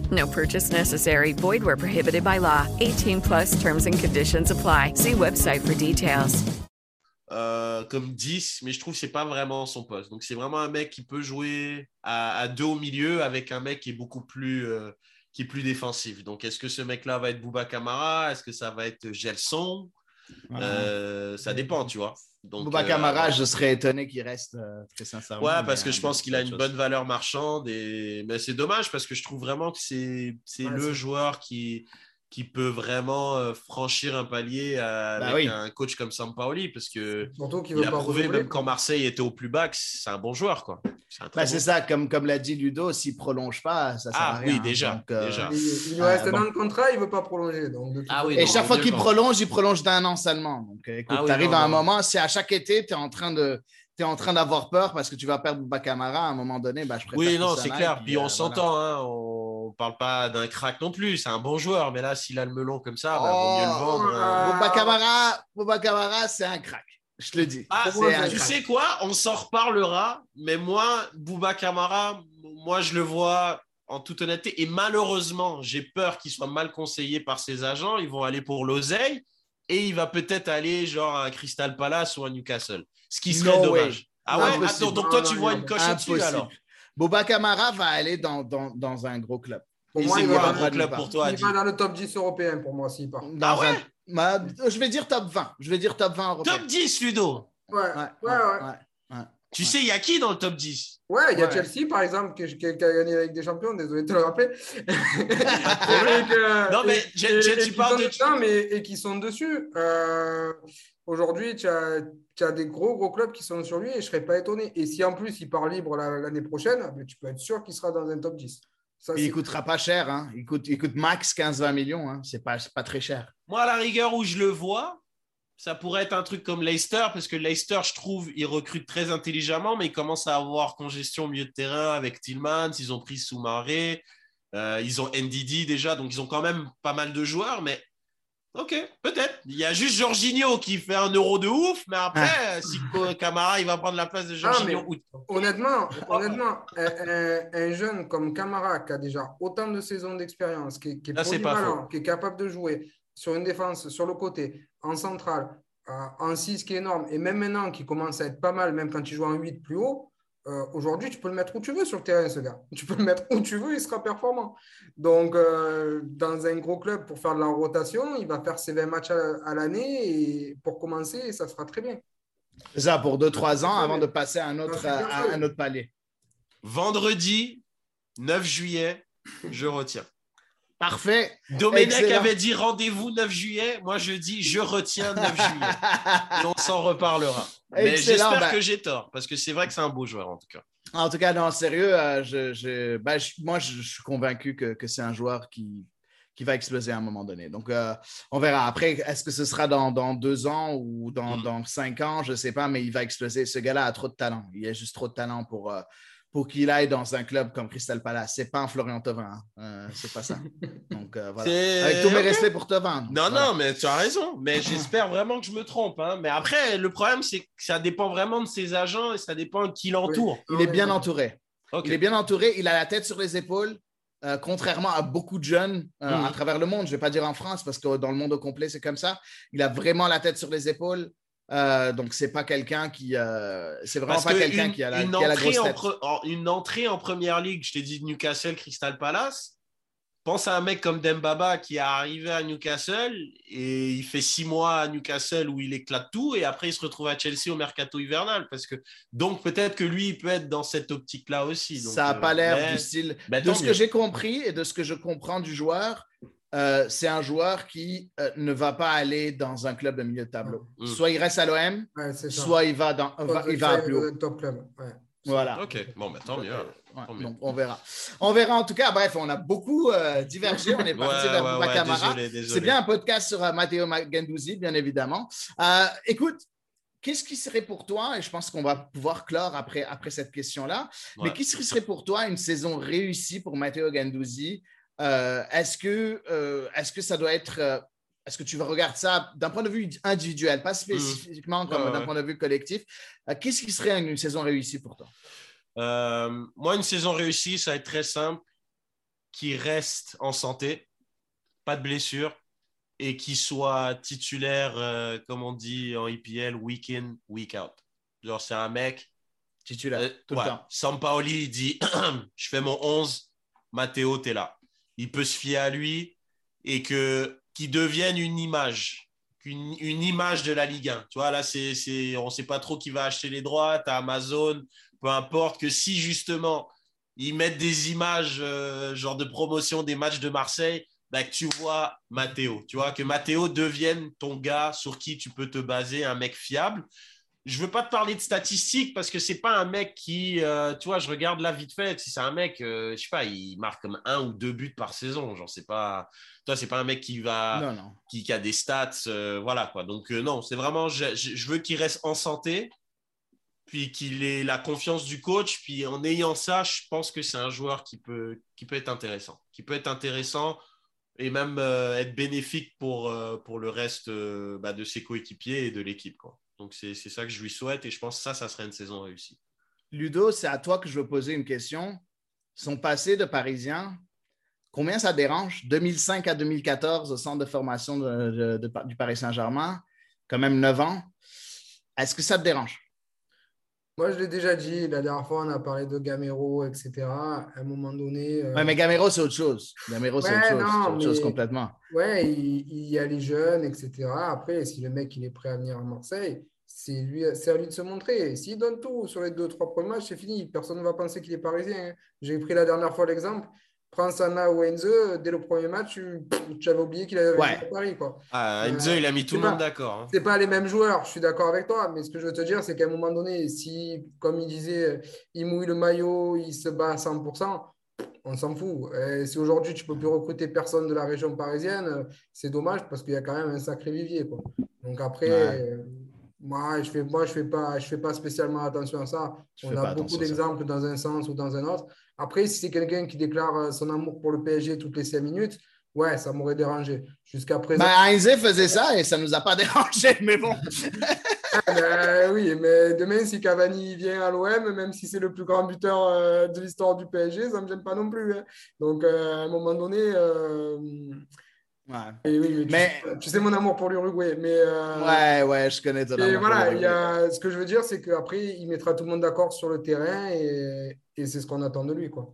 No purchase necessary. Void where prohibited by law. 18 plus terms and conditions apply. See website for details. euh, comme 10, mais je trouve que c'est pas vraiment son poste. Donc c'est vraiment un mec qui peut jouer à, à deux au milieu avec un mec qui est beaucoup plus, euh, qui est plus défensif. Donc est-ce que ce mec-là va être Bouba Camara Est-ce que ça va être Gelson? Euh, Ça dépend, tu vois. Donc, Bouba euh, Camara, je serais étonné qu'il reste, euh, très sincèrement. Ouais, parce que euh, je pense qu'il a une bonne valeur marchande. Et... Mais c'est dommage parce que je trouve vraiment que c'est Ouais, le joueur qui, qui peut vraiment euh, franchir un palier Bah avec oui. un coach comme Sampaoli parce que il a prouvé même quand Marseille était au plus bas que c'est un bon joueur. quoi. C'est Bah, bon c'est ça, comme, comme l'a dit Ludo, s'il prolonge pas, ça sert Ah, à rien. oui, déjà, Donc, euh, déjà. Il, il lui Ah, reste un bon. an de contrat, il ne veut pas prolonger. Donc de Ah oui, Et non, chaque fois qu'il prolonge, il prolonge d'un an seulement. Donc, euh, écoute, Ah oui, à un moment, si à chaque été, tu es en train de. Tu es en train d'avoir peur parce que tu vas perdre Bouba Camara à un moment donné, bah, je préfère Oui, non, c'est clair. puis, Puis euh, on voilà. s'entend, hein, on parle pas d'un crack non plus. C'est un bon joueur, mais là, s'il a le melon comme ça, bah, vaut mieux le Oh, vendre. ah, euh. Camara, c'est un crack. Je te le dis. Ah, tu sais quoi? On s'en reparlera, mais moi, Bouba Camara, moi, je le vois en toute honnêteté, et malheureusement, j'ai peur qu'il soit mal conseillé par ses agents. Ils vont aller pour l'oseille, et il va peut-être aller genre à Crystal Palace ou à Newcastle, ce qui serait No dommage. way. Ah ouais? Impossible. Attends, donc toi, Non, tu non, vois non, une coche Impossible. au-dessus alors? Bouba Camara va aller dans, dans, dans un gros club. Pour moi, il quoi va, un gros club part. pour toi, il va dans le top 10 européen pour moi s'il part. Dans Ah ouais? Un- Ma- je vais dire top 20. Je vais dire top 20 européen. Top 10, Ludo Ouais, Ouais, ouais, ouais, ouais. Ouais. Tu sais, il y a qui dans le top 10 Ouais, il y a Ouais. Chelsea, par exemple, qui, a gagné la Ligue des Champions, désolé de te le rappeler. Que- Non, mais et- et tu parles de- dedans, mais, et qui sont dessus. Euh, Aujourd'hui, tu as, des gros, gros clubs qui sont sur lui et je ne serais pas étonné. Et si en plus il part libre la- l'année prochaine, ben, tu peux être sûr qu'il sera dans un top 10. Ça, il c'est- coûtera pas cher. Hein. Il, coûte, il coûte max 15-20 millions. Hein. C'est pas, c'est pas très cher. Moi, à la rigueur où je le vois, ça pourrait être un truc comme Leicester, parce que Leicester, je trouve, ils recrutent très intelligemment, mais ils commencent à avoir congestion au milieu de terrain avec Tillmans, ils ont pris Soumaré, euh, ils ont NDD déjà, donc ils ont quand même pas mal de joueurs, mais ok, peut-être. Il y a juste Jorginho qui fait un euro de ouf, mais après, Ah. si Camara, il va prendre la place de Jorginho. mais- ou- Honnêtement, honnêtement un, un- un jeune comme Camara qui a déjà autant de saisons d'expérience, qui, est- qui est Là, c'est pas polyvalent, qui est capable de jouer sur une défense, sur le côté, en centrale, euh, en 6 qui est énorme, et même maintenant qui commence à être pas mal, même quand il joue en 8 plus haut, euh, aujourd'hui tu peux le mettre où tu veux sur le terrain, ce gars. Tu peux le mettre où tu veux, il sera performant. Donc, euh, dans un gros club pour faire de la rotation, il va faire ses 20 matchs à, à l'année et pour commencer, et ça sera très bien. C'est ça, pour 2-3 ans avant de passer à un autre, à- à un autre palier. Vendredi, 9 juillet, je retiens. Parfait. Domenech Excellent. avait dit rendez-vous 9 juillet. Moi, je dis je retiens 9 juillet. Et on s'en reparlera. Mais j'espère bah- que j'ai tort, parce que c'est vrai que c'est un beau joueur en tout cas. En tout cas, non, sérieux, euh, je, je- ben, je- moi, je, suis convaincu que, que c'est un joueur qui, qui va exploser à un moment donné. Donc, euh, on verra. Après, est-ce que ce sera dans, dans deux ans ou dans, Mm. dans cinq ans? Je ne sais pas, mais il va exploser. Ce gars-là a trop de talent. Il a juste trop de talent pour, euh, pour qu'il aille dans un club comme Crystal Palace. C'est pas un Florian Thauvin. hein. Euh, c'est pas ça. Donc, euh, voilà. Avec tous mes respects pour Thauvin. Non, Voilà. non, mais tu as raison. Mais j'espère vraiment que je me trompe. hein. Mais après, le problème, c'est que ça dépend vraiment de ses agents et ça dépend de qui l'entoure. Il est bien entouré. Il est bien entouré. Il a la tête sur les épaules. euh, contrairement à beaucoup de jeunes euh, Mhm. à travers le monde, je ne vais pas dire en France parce que dans le monde au complet, c'est comme ça. Il a vraiment la tête sur les épaules. Euh, donc, c'est pas quelqu'un qui. euh, c'est vraiment Parce pas que quelqu'un qui, a la, une qui a la entrée grosse tête. en- une entrée en première ligue, je t'ai dit Newcastle, Crystal Palace. Pense à un mec comme Dembaba qui est arrivé à Newcastle et il fait six mois à Newcastle où il éclate tout et après il se retrouve à Chelsea au mercato hivernal. Parce que, donc peut-être que lui, il peut être dans cette optique-là aussi. Donc, ça n'a euh, pas l'air mais- du style. Ben, de ce mieux. que j'ai compris et de ce que je comprends du joueur, euh, c'est un joueur qui euh, ne va pas aller dans un club de milieu de tableau. Mm. Soit il reste à l'OM, Ouais, soit il va, dans, va- il va à plus haut. Au top club. Ouais. Voilà. Ok, bon, bah, tant mieux. Ouais, donc on verra. On verra en tout cas. Bref, on a beaucoup euh, divergé. On est parti Ouais, vers ouais, Camara. C'est bien un podcast sur euh, Matteo Gandouzi, bien évidemment. Euh, écoute, qu'est-ce qui serait pour toi, et je pense qu'on va pouvoir clore après, après cette question-là, mais qu'est-ce qui serait pour toi une saison réussie pour Matteo Gandouzi Euh, Est-ce que, euh, est-ce que ça doit être. euh, est-ce que tu regardes ça d'un point de vue individuel, pas spécifiquement comme. Ouais, d'un ouais. point de vue collectif Qu'est-ce qui serait une saison réussie pour toi? Moi, une saison réussie, ça va être très simple. Qui reste en santé, pas de blessure, et qui soit titulaire, comme on dit en IPL, week in, week out. Genre, c'est un mec. Titulaire, tout ouais, le temps. Sampaoli, il dit Je fais mon 11, Matteo, t'es là. Il peut se fier à lui et que qu'il devienne une image. Une, une image de la Ligue 1. Tu vois, là, c'est, c'est, on ne sait pas trop qui va acheter les droits. Tu Amazon, peu importe, que si justement ils mettent des images, euh, genre de promotion des matchs de Marseille, bah, que tu vois Matteo. Tu vois, que Matteo devienne ton gars sur qui tu peux te baser, un mec fiable. Je veux pas te parler de statistiques parce que c'est pas un mec qui, euh, tu vois, je regarde là vite fait. Si c'est un mec, euh, je sais pas, il marque comme un ou deux buts par saison. Genre, c'est pas, toi, c'est pas un mec qui va, Non, non. qui, qui a des stats, euh, voilà quoi. Donc euh, non, c'est vraiment, je, veux qu'il reste en santé, puis qu'il ait la confiance du coach, puis en ayant ça, je pense que c'est un joueur qui peut, qui peut être intéressant, qui peut être intéressant et même être bénéfique pour, pour le reste bah, de ses coéquipiers et de l'équipe quoi. Donc c'est c'est ça que je lui souhaite et je pense que ça, ça serait une saison réussie. Ludo, c'est à toi que je veux poser une question. Son passé de Parisien, combien ça dérange? 2005 à 2014 au centre de formation de- de- de- du Paris Saint-Germain, quand même 9 ans. Est-ce que ça te dérange? Moi, je l'ai déjà dit, la dernière fois, on a parlé de Gamero, etc. À un moment donné. euh, Ouais, mais Gamero, c'est autre chose. Gamero, c'est Ouais, autre chose. non, complètement. Ouais, il, il y a les jeunes, etc. Après, si le mec il est prêt à venir à Marseille, c'est lui, c'est à lui de se montrer. S'il donne tout sur les deux, trois premiers matchs, c'est fini. Personne ne va penser qu'il est parisien. hein. J'ai pris la dernière fois l'exemple. Prends Sana ou Enzo, dès le premier match, tu, tu avais oublié qu'il avait Ouais. à Paris. Quoi. Ah, Euh, Enzo, il a mis tout le monde d'accord. hein. C'est pas les mêmes joueurs, je suis d'accord avec toi, mais ce que je veux te dire, c'est qu'à un moment donné, si, comme il disait, il mouille le maillot, il se bat à 100%, on s'en fout. Et si aujourd'hui tu peux plus recruter personne de la région parisienne, euh, c'est dommage parce qu'il y a quand même un sacré vivier. Quoi. Donc après, Ouais. euh, moi, je fais, moi, je fais pas, je fais pas spécialement attention à ça. Je On fais a beaucoup d'exemples dans un sens ou dans un autre. Après, si c'est quelqu'un qui déclare euh, son amour pour le PSG toutes les 5 minutes, ouais, ça m'aurait dérangé. Jusqu'à présent. Ben, Heinze faisait ça et ça ne nous a pas dérangé, mais bon. Ah, ben oui, mais demain, si Cavani vient à l'OM, même si c'est le plus grand buteur euh, de l'histoire du PSG, ça ne me gêne pas non plus. hein. Donc, euh, à un moment donné, euh, et oui, mais tu, Mais- sais, tu sais mon amour pour l'Uruguay. Mais, euh, Ouais, ouais, je connais ton et amour voilà, y a, ce que je veux dire, c'est qu'après, il mettra tout le monde d'accord sur le terrain et, et c'est ce qu'on attend de lui. Quoi.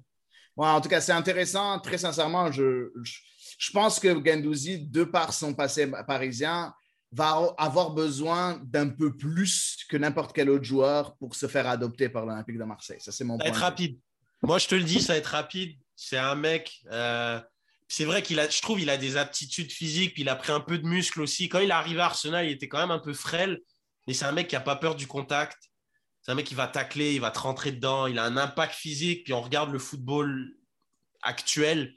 Ouais, en tout cas, c'est intéressant. Très sincèrement, je, je, je pense que Gendouzi, de par son passé parisien, va avoir besoin d'un peu plus que n'importe quel autre joueur pour se faire adopter par l'Olympique de Marseille. Ça, c'est mon Ça va point. être rapide. Moi, je te le dis, ça va être rapide. C'est un mec. euh, c'est vrai qu'il a, je trouve, il a des aptitudes physiques, puis il a pris un peu de muscle aussi. Quand il est arrivé à Arsenal, il était quand même un peu frêle, mais c'est un mec qui n'a pas peur du contact. C'est un mec qui va tacler, il va te rentrer dedans. Il a un impact physique. Puis on regarde le football actuel.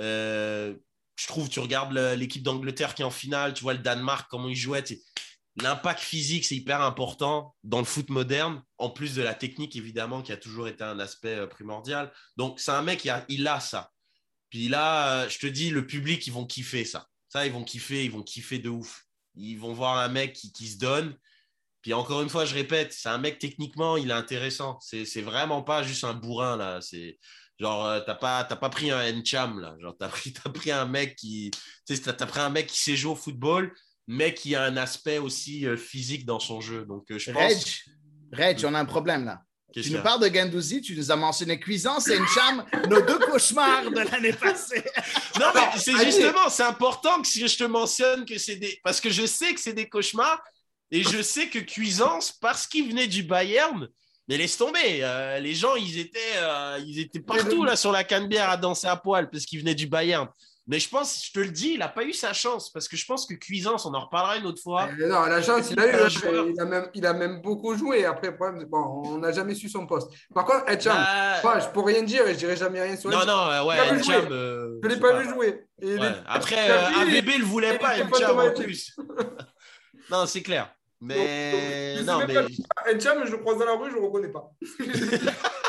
euh, je trouve, tu regardes l'équipe d'Angleterre qui est en finale, tu vois le Danemark, comment ils jouaient. L'impact physique, c'est hyper important dans le foot moderne, en plus de la technique, évidemment, qui a toujours été un aspect euh, primordial. Donc, c'est un mec, il a, il a ça. Puis là, je te dis, le public, ils vont kiffer ça. Ça, ils vont kiffer, ils vont kiffer de ouf. Ils vont voir un mec qui, qui se donne. Puis encore une fois, je répète, c'est un mec techniquement, il est intéressant. C'est c'est vraiment pas juste un bourrin là. C'est genre euh, t'as pas t'as pas pris un Encham là. Genre t'as pris t'as pris un mec qui t'as t'as pris un mec qui sait jouer au football, mais qui a un aspect aussi euh, physique dans son jeu. Donc euh, je pense. Reg, Reg, on a un problème là. Tu nous parles de Gandouzi, tu nous as mentionné Cuisance et Ncham, nos deux cauchemars de l'année passée. Non, mais c'est justement, c'est important que je te mentionne que c'est des. Parce que je sais que c'est des cauchemars et je sais que Cuisance, parce qu'il venait du Bayern, mais laisse tomber. euh, les gens, ils étaient, euh, ils étaient partout là sur la canne bière à danser à poil parce qu'il venait du Bayern. Mais je pense, je te le dis, il n'a pas eu sa chance parce que je pense que Cuisance, on en reparlera une autre fois. Euh, non, la chance, il a eu. Hein. Il a, même, il a même beaucoup joué. Après, le problème, bon, on n'a jamais su son poste. Par contre, Etcham, Bah, moi, je peux rien dire et je dirai jamais rien sur Non, Etcham. non, euh, ouais, pas jouer. euh, Je ne l'ai pas sais vu jouer. Ouais. est- Après, euh, ne le voulait pas, Encham en plus. non, c'est clair. Mais non, pas- Etcham, je le croise dans la rue, je ne le reconnais pas.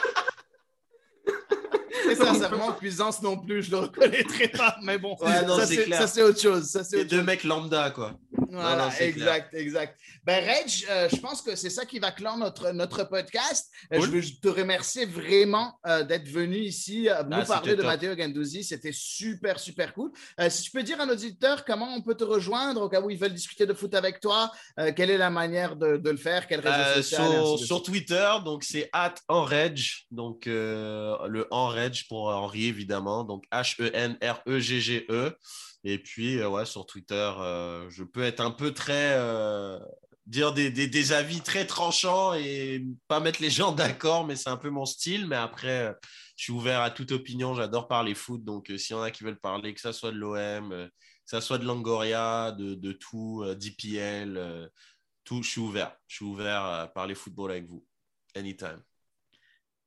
Et sincèrement, Cuisance non plus, je le reconnaîtrai pas. Mais bon, Ouais, non, ça c'est autre chose. Ça, c'est deux mecs lambda, quoi. Voilà, Non, non, c'est exact, exact. Ben, Reg, euh, je pense que c'est ça qui va clore notre, notre podcast. Euh, Cool. Je veux te remercier vraiment euh, d'être venu ici euh, nous Ah, parler de top. Matteo Gandouzi. C'était super, super cool. Si tu peux dire à nos auditeurs comment on peut te rejoindre au cas où ils veulent discuter de foot avec toi, quelle est la manière de, de le faire, quel réseau social sur. Twitter, donc c'est at Enreg, donc le Enreg pour Henri évidemment, donc H-E-N-R-E-G-G-E. Et puis, euh, ouais, sur Twitter, euh, je peux être un peu très. euh, dire des, des- des avis très tranchants et pas mettre les gens d'accord, mais c'est un peu mon style. Mais après, je suis ouvert à toute opinion. J'adore parler foot. Donc, s'il y en a qui veulent parler, que ça soit de l'OM, que ça soit de Langoria, de, de tout, d'IPL, tout, je suis ouvert. Je suis ouvert à parler football avec vous. Anytime.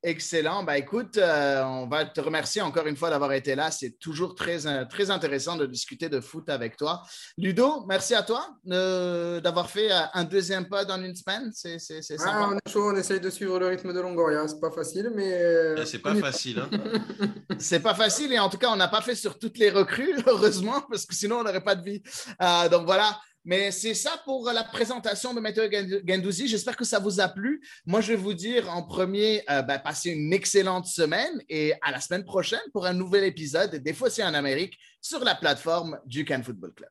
Excellent. Ben, écoute, euh, on va te remercier encore une fois d'avoir été là. C'est toujours très, euh, très intéressant de discuter de foot avec toi. Ludo, merci à toi euh, d'avoir fait un deuxième pod en une semaine. C'est c'est- c'est Ah, sympa. on est chaud, on essaye de suivre le rythme de Longoria. C'est pas facile, mais. Eh, C'est pas facile. Hein? C'est pas facile et en tout cas, on n'a pas fait sur toutes les recrues, heureusement, parce que sinon, on n'aurait pas de vie. Euh, donc voilà. Mais c'est ça pour la présentation de Matteo Gand- Gandouzi. J'espère que ça vous a plu. Moi, je vais vous dire en premier, euh, ben, passez une excellente semaine et à la semaine prochaine pour un nouvel épisode, des fois c'est en Amérique, sur la plateforme du Can Football Club.